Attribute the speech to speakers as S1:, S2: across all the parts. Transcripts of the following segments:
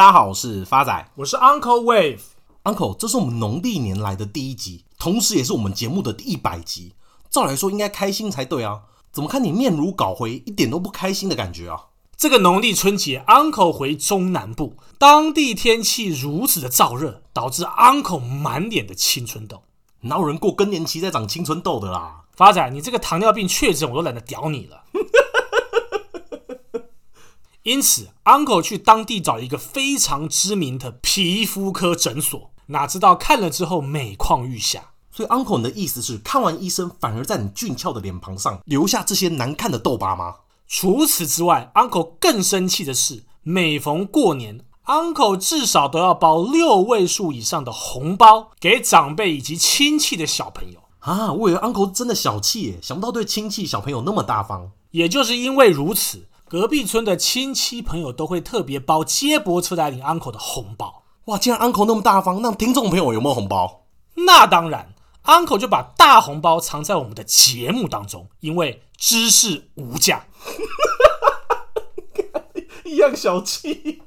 S1: 大家好，我是发仔，
S2: 我是 Uncle Wave。
S1: Uncle，这是我们农历年来的第一集，同时也是我们节目的第一百集。照来说应该开心才对啊，怎么看你面如槁灰，一点都不开心的感觉啊？
S2: 这个农历春节，Uncle 回中南部，当地天气如此的燥热，导致 Uncle 满脸的青春痘。
S1: 哪有人过更年期再长青春痘的啦？
S2: 发仔，你这个糖尿病确诊，我都懒得屌你了。因此，Uncle 去当地找一个非常知名的皮肤科诊所，哪知道看了之后每况愈下。
S1: 所以，Uncle 你的意思是，看完医生反而在你俊俏的脸庞上留下这些难看的痘疤吗？
S2: 除此之外，Uncle 更生气的是，每逢过年，Uncle 至少都要包六位数以上的红包给长辈以及亲戚的小朋友
S1: 啊！我以为 Uncle 真的小气耶，想不到对亲戚小朋友那么大方。
S2: 也就是因为如此，隔壁村的亲戚朋友都会特别包接驳车来领 Uncle 的红包。
S1: 哇，既然 Uncle 那么大方，那听众朋友有没有红包？
S2: 那当然，Uncle 就把大红包藏在我们的节目当中，因为知识无价。
S1: 一样小气。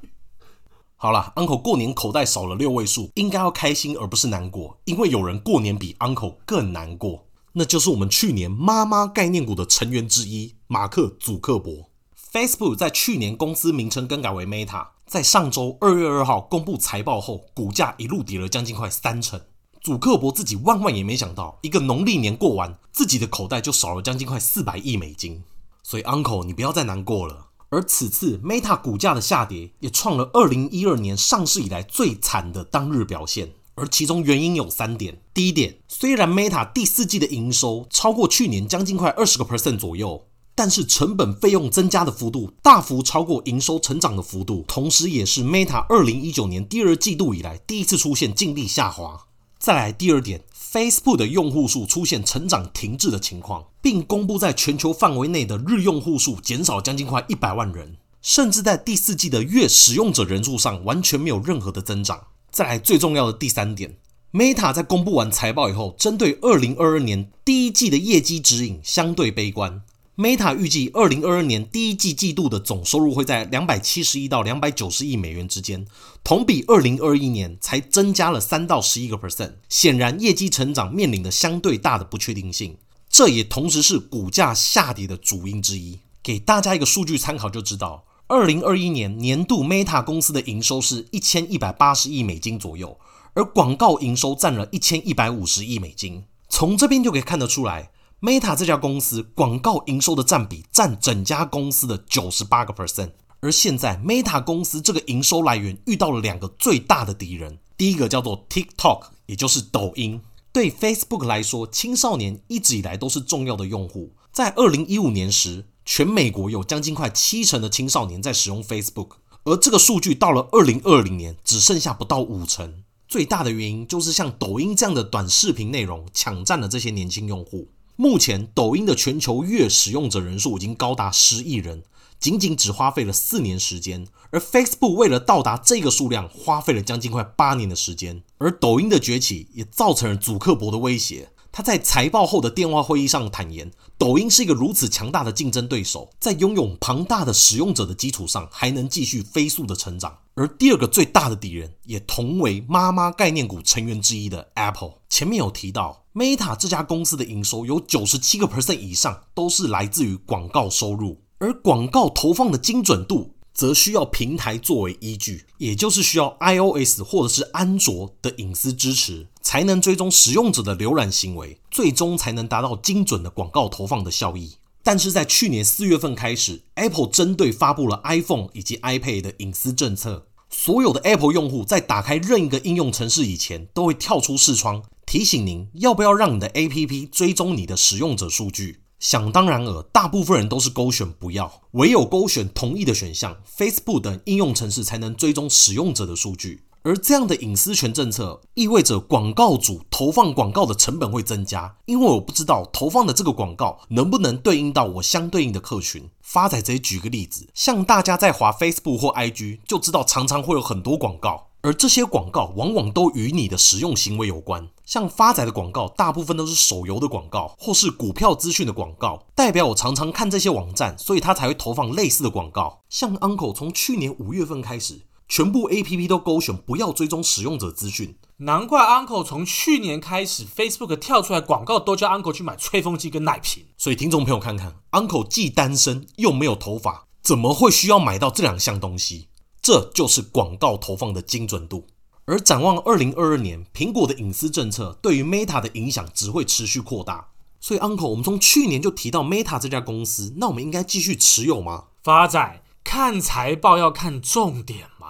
S1: 好了，Uncle 过年口袋少了六位数，应该要开心而不是难过，因为有人过年比 Uncle 更难过，那就是我们去年妈妈概念股的成员之一马克·祖克伯。Facebook 在去年公司名称更改为 Meta，在上周二月二号公布财报后，股价一路跌了将近快三成。祖克伯自己万万也没想到，一个农历年过完，自己的口袋就少了将近快四百亿美金。所以，Uncle，你不要再难过了。而此次 Meta 股价的下跌，也创了二零一二年上市以来最惨的当日表现。而其中原因有三点：第一点，虽然 Meta 第四季的营收超过去年将近快二十个 percent 左右，但是成本费用增加的幅度大幅超过营收成长的幅度，同时也是 Meta 二零一九年第二季度以来第一次出现净利下滑。再来第二点。Facebook 的用户数出现成长停滞的情况，并公布在全球范围内的日用户数减少将近快一百万人，甚至在第四季的月使用者人数上完全没有任何的增长。再来最重要的第三点，Meta 在公布完财报以后，针对二零二二年第一季的业绩指引相对悲观。Meta 预计，二零二二年第一季季度的总收入会在两百七十亿到两百九十亿美元之间，同比二零二一年才增加了三到十一个 percent。显然，业绩成长面临的相对大的不确定性，这也同时是股价下跌的主因之一。给大家一个数据参考就知道，二零二一年年度 Meta 公司的营收是一千一百八十亿美金左右，而广告营收占了一千一百五十亿美金。从这边就可以看得出来。Meta 这家公司广告营收的占比占整家公司的九十八个 percent，而现在 Meta 公司这个营收来源遇到了两个最大的敌人，第一个叫做 TikTok，也就是抖音。对 Facebook 来说，青少年一直以来都是重要的用户。在二零一五年时，全美国有将近快七成的青少年在使用 Facebook，而这个数据到了二零二零年只剩下不到五成。最大的原因就是像抖音这样的短视频内容抢占了这些年轻用户。目前，抖音的全球月使用者人数已经高达十亿人，仅仅只花费了四年时间。而 Facebook 为了到达这个数量，花费了将近快八年的时间。而抖音的崛起也造成了祖克伯的威胁。他在财报后的电话会议上坦言，抖音是一个如此强大的竞争对手，在拥有庞大的使用者的基础上，还能继续飞速的成长。而第二个最大的敌人，也同为妈妈概念股成员之一的 Apple，前面有提到。Meta 这家公司的营收有九十七个 percent 以上都是来自于广告收入，而广告投放的精准度则需要平台作为依据，也就是需要 iOS 或者是安卓的隐私支持，才能追踪使用者的浏览行为，最终才能达到精准的广告投放的效益。但是在去年四月份开始，Apple 针对发布了 iPhone 以及 iPad 的隐私政策，所有的 Apple 用户在打开任一个应用程式以前，都会跳出视窗。提醒您要不要让你的 APP 追踪你的使用者数据？想当然尔，大部分人都是勾选不要，唯有勾选同意的选项，Facebook 等应用程式才能追踪使用者的数据。而这样的隐私权政策意味着广告主投放广告的成本会增加，因为我不知道投放的这个广告能不能对应到我相对应的客群。发仔直接举个例子，像大家在滑 Facebook 或 IG 就知道，常常会有很多广告。而这些广告往往都与你的使用行为有关，像发仔的广告，大部分都是手游的广告，或是股票资讯的广告，代表我常常看这些网站，所以他才会投放类似的广告。像 Uncle 从去年五月份开始，全部 APP 都勾选不要追踪使用者资讯。
S2: 难怪 Uncle 从去年开始，Facebook 跳出来广告都叫 Uncle 去买吹风机跟奶瓶。
S1: 所以听众朋友看看，Uncle 既单身又没有头发，怎么会需要买到这两项东西？这就是广告投放的精准度。而展望二零二二年，苹果的隐私政策对于 Meta 的影响只会持续扩大。所以，Uncle，我们从去年就提到 Meta 这家公司，那我们应该继续持有吗？
S2: 发仔，看财报要看重点嘛。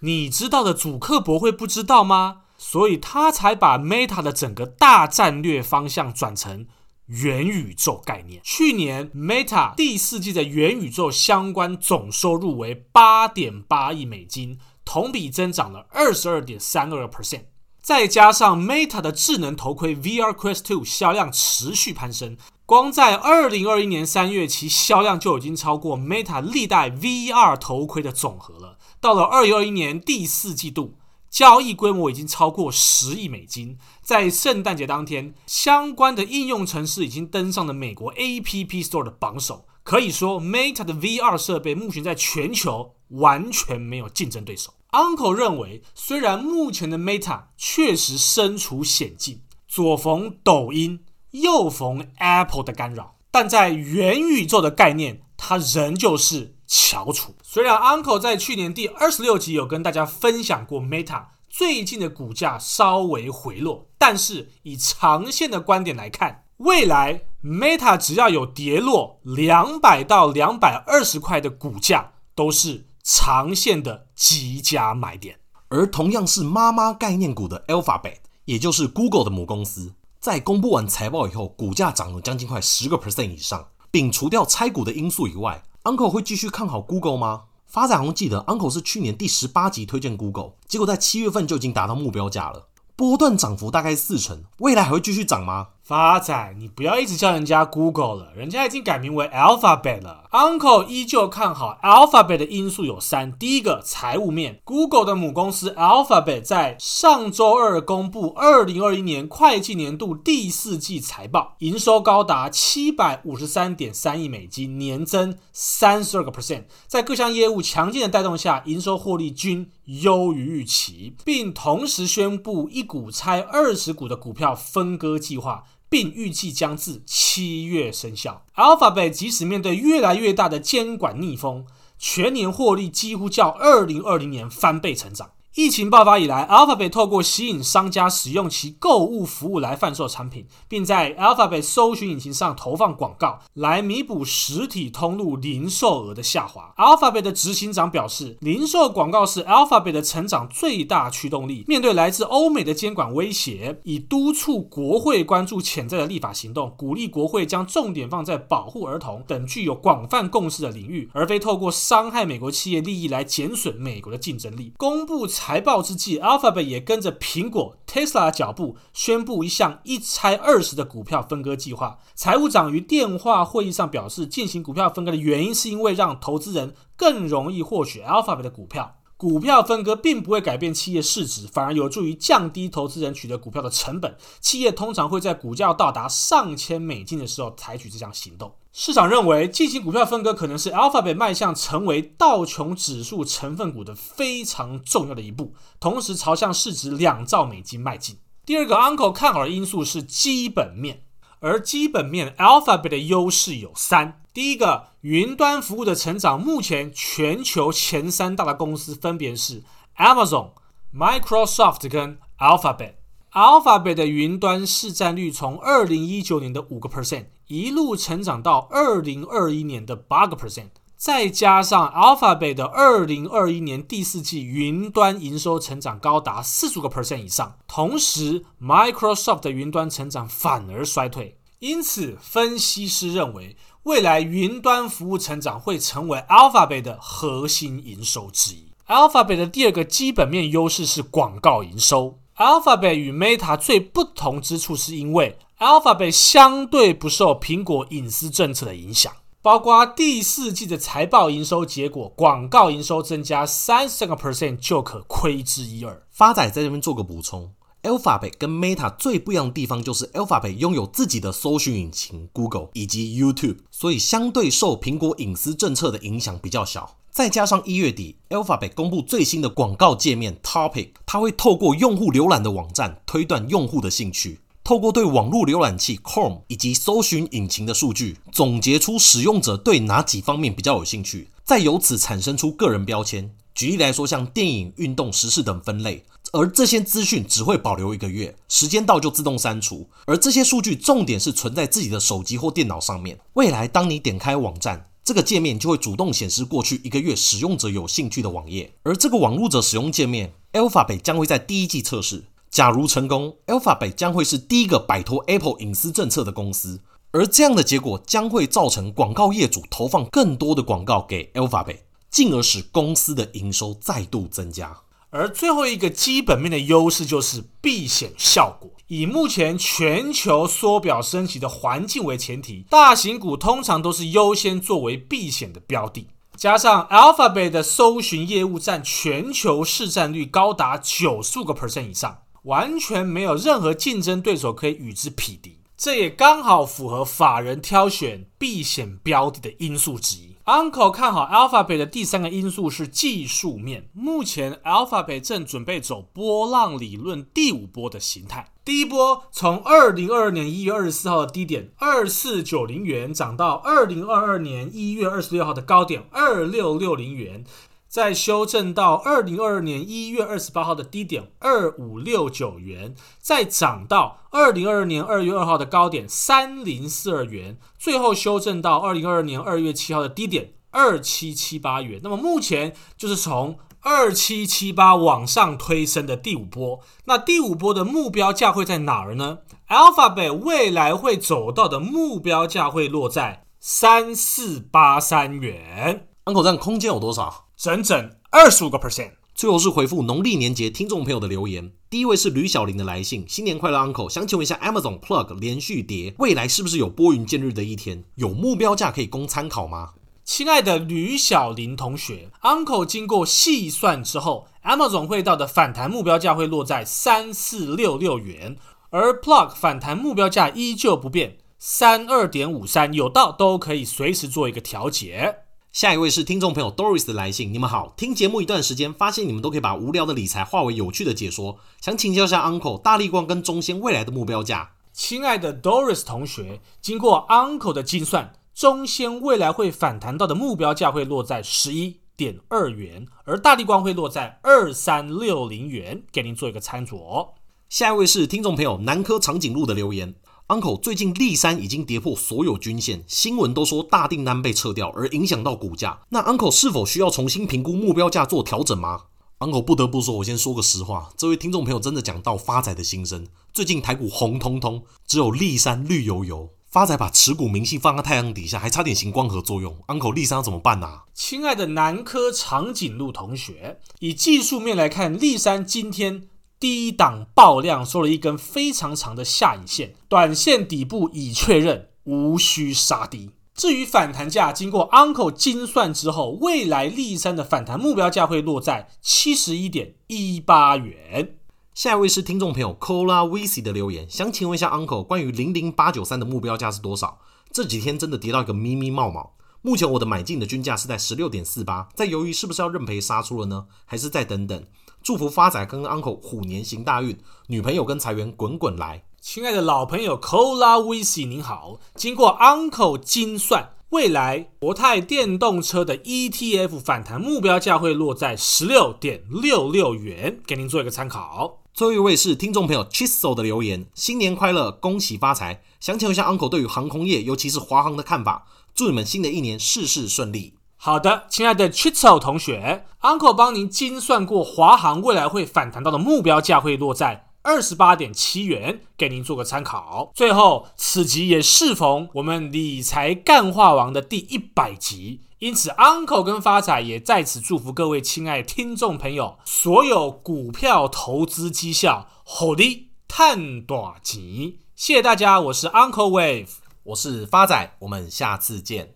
S2: 你知道的，主客博会不知道吗？所以他才把 Meta 的整个大战略方向转成元宇宙概念。去年 Meta 第四季的元宇宙相关总收入为八点八亿美金。同比增长了二十二点三二个 percent，再加上 Meta 的智能头盔 VR Quest 2销量持续攀升，光在二零二一年三月，其销量就已经超过 Meta 历代 VR 头盔的总和了。到了二零二一年第四季度，交易规模已经超过十亿美金。在圣诞节当天，相关的应用程式已经登上了美国 App Store 的榜首。可以说，Meta 的 VR 设备目前在全球完全没有竞争对手。Uncle 认为，虽然目前的 Meta 确实身处险境，左逢抖音，右逢 Apple 的干扰，但在元宇宙的概念，它仍旧是翘楚。虽然 Uncle 在去年第二十六集有跟大家分享过 Meta 最近的股价稍微回落，但是以长线的观点来看，未来 Meta 只要有跌落两百到两百二十块的股价，都是。长线的极佳买点，
S1: 而同样是妈妈概念股的 Alphabet，也就是 Google 的母公司，在公布完财报以后，股价涨了将近快十个 percent 以上。摒除掉拆股的因素以外，Uncle 会继续看好 Google 吗？发展红记得 Uncle 是去年第十八集推荐 Google，结果在七月份就已经达到目标价了，波段涨幅大概四成，未来还会继续涨吗？
S2: 发仔，你不要一直叫人家 Google 了，人家已经改名为 Alphabet 了。Uncle 依旧看好 Alphabet 的因素有三：第一个，财务面，Google 的母公司 Alphabet 在上周二公布二零二一年会计年度第四季财报，营收高达七百五十三点三亿美金，年增三十二个 percent，在各项业务强劲的带动下，营收获利均优于预期，并同时宣布一股拆二十股的股票分割计划。并预计将至七月生效。Alphabet 即使面对越来越大的监管逆风，全年获利几乎较二零二零年翻倍成长。疫情爆发以来，Alphabet 透过吸引商家使用其购物服务来贩售产品，并在 Alphabet 搜寻引擎上投放广告，来弥补实体通路零售额的下滑。Alphabet 的执行长表示，零售广告是 Alphabet 的成长最大驱动力。面对来自欧美的监管威胁，以督促国会关注潜在的立法行动，鼓励国会将重点放在保护儿童等具有广泛共识的领域，而非透过伤害美国企业利益来减损美国的竞争力。公布。财报之际，Alphabet 也跟着苹果、Tesla 的脚步，宣布一项一拆二十的股票分割计划。财务长于电话会议上表示，进行股票分割的原因是因为让投资人更容易获取 Alphabet 的股票。股票分割并不会改变企业市值，反而有助于降低投资人取得股票的成本。企业通常会在股价到达上千美金的时候采取这项行动。市场认为，进行股票分割可能是 Alphabet 迈向成为道琼指数成分股的非常重要的一步，同时朝向市值两兆美金迈进。第二个 Uncle 看好的因素是基本面，而基本面 Alphabet 的优势有三。第一个，云端服务的成长，目前全球前三大的公司分别是 Amazon、Microsoft 跟 Alphabet。Alphabet 的云端市占率从二零一九年的五个 percent 一路成长到二零二一年的八个 percent，再加上 Alphabet 的二零二一年第四季云端营收成长高达四十个 percent 以上，同时 Microsoft 的云端成长反而衰退，因此分析师认为。未来云端服务成长会成为 Alphabet 的核心营收之一。Alphabet 的第二个基本面优势是广告营收。Alphabet 与 Meta 最不同之处是因为 Alphabet 相对不受苹果隐私政策的影响，包括第四季的财报营收结果，广告营收增加三十个 percent 就可窥之一二。
S1: 发仔在这边做个补充，Alphabet 跟 Meta 最不一样的地方就是 Alphabet 拥有自己的搜寻引擎 Google 以及 YouTube，所以相对受苹果隐私政策的影响比较小。再加上一月底，Alphabet 公布最新的广告界面 Topic，它会透过用户浏览的网站推断用户的兴趣。透过对网络浏览器 Chrome 以及搜寻引擎的数据，总结出使用者对哪几方面比较有兴趣，再由此产生出个人标签。举例来说，像电影、运动、时事等分类，而这些资讯只会保留一个月，时间到就自动删除。而这些数据重点是存在自己的手机或电脑上面。未来当你点开网站，这个界面就会主动显示过去一个月使用者有兴趣的网页。而这个网络者使用界面，Alphabet 将会在第一季测试。假如成功，Alphabet 将会是第一个摆脱 Apple 隐私政策的公司，而这样的结果将会造成广告业主投放更多的广告给 Alphabet，进而使公司的营收再度增加。
S2: 而最后一个基本面的优势就是避险效果。以目前全球缩表升级的环境为前提，大型股通常都是优先作为避险的标的。加上 Alphabet 的搜寻业务占全球市占率高达九十五个 percent 以上。完全没有任何竞争对手可以与之匹敌，这也刚好符合法人挑选避险标的的因素之一。Uncle 看好 Alphabet 的第三个因素是技术面，目前 Alphabet 正准备走波浪理论第五波的形态。第一波从二零二二年一月二十四号的低点二四九零元涨到二零二二年一月二十六号的高点二六六零元。再修正到二零二二年一月二十八号的低点二五六九元，再涨到二零二二年二月二号的高点三零四二元，最后修正到二零二二年二月七号的低点二七七八元。那么目前就是从二七七八往上推升的第五波。那第五波的目标价会在哪儿呢？Alphabet 未来会走到的目标价会落在三四八三元。
S1: Uncle 这样空间有多少？
S2: 整整二十五个 percent。
S1: 最后是回复农历年节听众朋友的留言。第一位是吕小玲的来信，新年快乐，Uncle。想请问一下，Amazon Plug 连续跌，未来是不是有拨云见日的一天？有目标价可以供参考吗？
S2: 亲爱的吕小玲同学，Uncle 经过细算之后，Amazon 会到的反弹目标价会落在三四六六元，而 Plug 反弹目标价依旧不变，三二点五三，有到都可以随时做一个调节。
S1: 下一位是听众朋友 Doris 的来信，你们好，听节目一段时间，发现你们都可以把无聊的理财化为有趣的解说，想请教一下 Uncle 大立光跟中仙未来的目标价。
S2: 亲爱的 Doris 同学，经过 Uncle 的精算，中仙未来会反弹到的目标价会落在十一点二元，而大立光会落在二三六零元，给您做一个参酌。
S1: 下一位是听众朋友南科长颈鹿的留言。Uncle，最近丽山已经跌破所有均线，新闻都说大订单被撤掉，而影响到股价。那 Uncle 是否需要重新评估目标价做调整吗？Uncle 不得不说，我先说个实话，这位听众朋友真的讲到发财的心声。最近台股红彤彤，只有立山绿油油，发财把持股明细放在太阳底下，还差点行光合作用。Uncle，丽山要怎么办啊？
S2: 亲爱的南科长颈鹿同学，以技术面来看，立山今天。低档爆量收了一根非常长的下影线，短线底部已确认，无需杀低。至于反弹价，经过 Uncle 精算之后，未来丽山的反弹目标价会落在七十一点一八元。
S1: 下一位是听众朋友 Cola Wisi 的留言，想请问一下 Uncle，关于零零八九三的目标价是多少？这几天真的跌到一个咪咪冒冒。目前我的买进的均价是在十六点四八，在犹豫是不是要认赔杀出了呢？还是再等等？祝福发仔跟 Uncle 虎年行大运，女朋友跟财源滚滚来。
S2: 亲爱的老朋友 Cola VC 您好，经过 Uncle 精算，未来国泰电动车的 ETF 反弹目标价会落在十六点六六元，给您做一个参考。
S1: 最后一位是听众朋友 Chisel 的留言，新年快乐，恭喜发财。想请问一下 Uncle 对于航空业，尤其是华航的看法？祝你们新的一年事事顺利。
S2: 好的，亲爱的 Chitzel 同学，Uncle 帮您精算过华航未来会反弹到的目标价会落在二十八点七元，给您做个参考。最后，此集也适逢我们理财干话王的第一百集，因此 Uncle 跟发仔也在此祝福各位亲爱听众朋友，所有股票投资绩效好的探短集。谢谢大家，我是 Uncle Wave，
S1: 我是发仔，我们下次见。